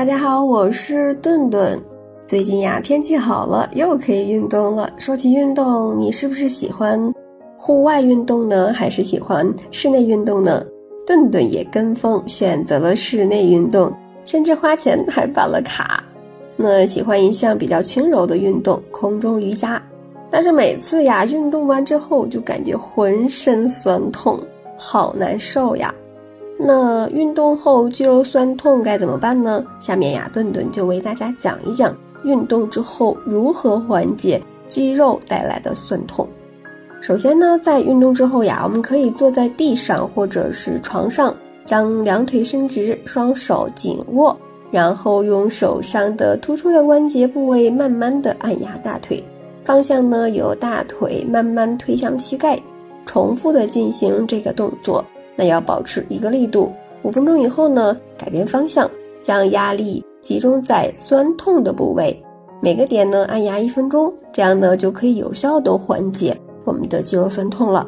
大家好，我是顿顿。最近呀，天气好了，又可以运动了。说起运动，你是不是喜欢户外运动呢，还是喜欢室内运动呢？顿顿也跟风选择了室内运动，甚至花钱还办了卡。那喜欢一项比较轻柔的运动——空中瑜伽，但是每次呀，运动完之后就感觉浑身酸痛，好难受呀。那运动后肌肉酸痛该怎么办呢？下面呀，顿顿就为大家讲一讲运动之后如何缓解肌肉带来的酸痛。首先呢，在运动之后呀，我们可以坐在地上或者是床上，将两腿伸直，双手紧握，然后用手上的突出的关节部位慢慢的按压大腿，方向呢由大腿慢慢推向膝盖，重复的进行这个动作。那要保持一个力度，五分钟以后呢，改变方向，将压力集中在酸痛的部位，每个点呢按压一分钟，这样呢就可以有效的缓解我们的肌肉酸痛了。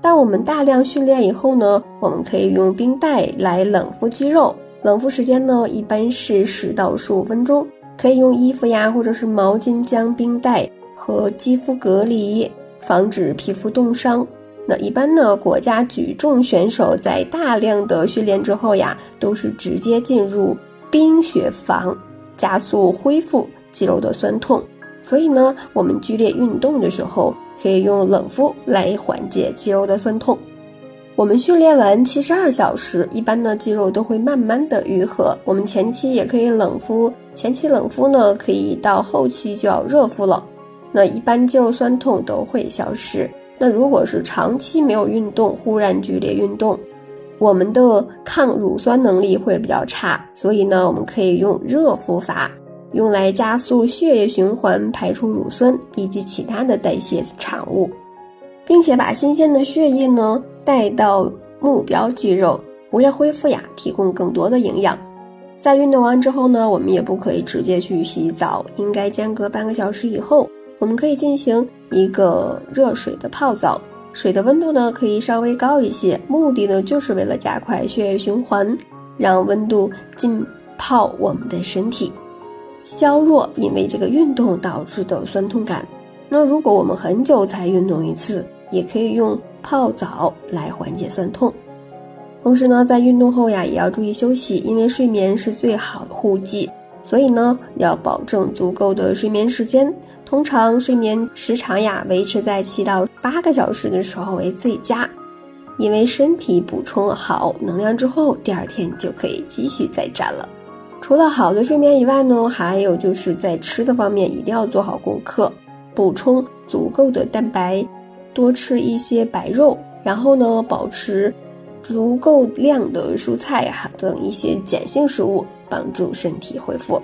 当我们大量训练以后呢，我们可以用冰袋来冷敷肌肉，冷敷时间呢一般是十到十五分钟，可以用衣服呀或者是毛巾将冰袋和肌肤隔离，防止皮肤冻伤。那一般呢，国家举重选手在大量的训练之后呀，都是直接进入冰雪房，加速恢复肌肉的酸痛。所以呢，我们剧烈运动的时候，可以用冷敷来缓解肌肉的酸痛。我们训练完七十二小时，一般呢肌肉都会慢慢的愈合。我们前期也可以冷敷，前期冷敷呢，可以到后期就要热敷了。那一般肌肉酸痛都会消失。那如果是长期没有运动，忽然剧烈运动，我们的抗乳酸能力会比较差，所以呢，我们可以用热敷法，用来加速血液循环，排出乳酸以及其他的代谢产物，并且把新鲜的血液呢带到目标肌肉，为了恢复呀，提供更多的营养。在运动完之后呢，我们也不可以直接去洗澡，应该间隔半个小时以后。我们可以进行一个热水的泡澡，水的温度呢可以稍微高一些，目的呢就是为了加快血液循环，让温度浸泡我们的身体，削弱因为这个运动导致的酸痛感。那如果我们很久才运动一次，也可以用泡澡来缓解酸痛。同时呢，在运动后呀，也要注意休息，因为睡眠是最好的护剂。所以呢，要保证足够的睡眠时间。通常睡眠时长呀，维持在七到八个小时的时候为最佳。因为身体补充好能量之后，第二天就可以继续再战了。除了好的睡眠以外呢，还有就是在吃的方面一定要做好功课，补充足够的蛋白，多吃一些白肉，然后呢，保持足够量的蔬菜哈等一些碱性食物。帮助身体恢复。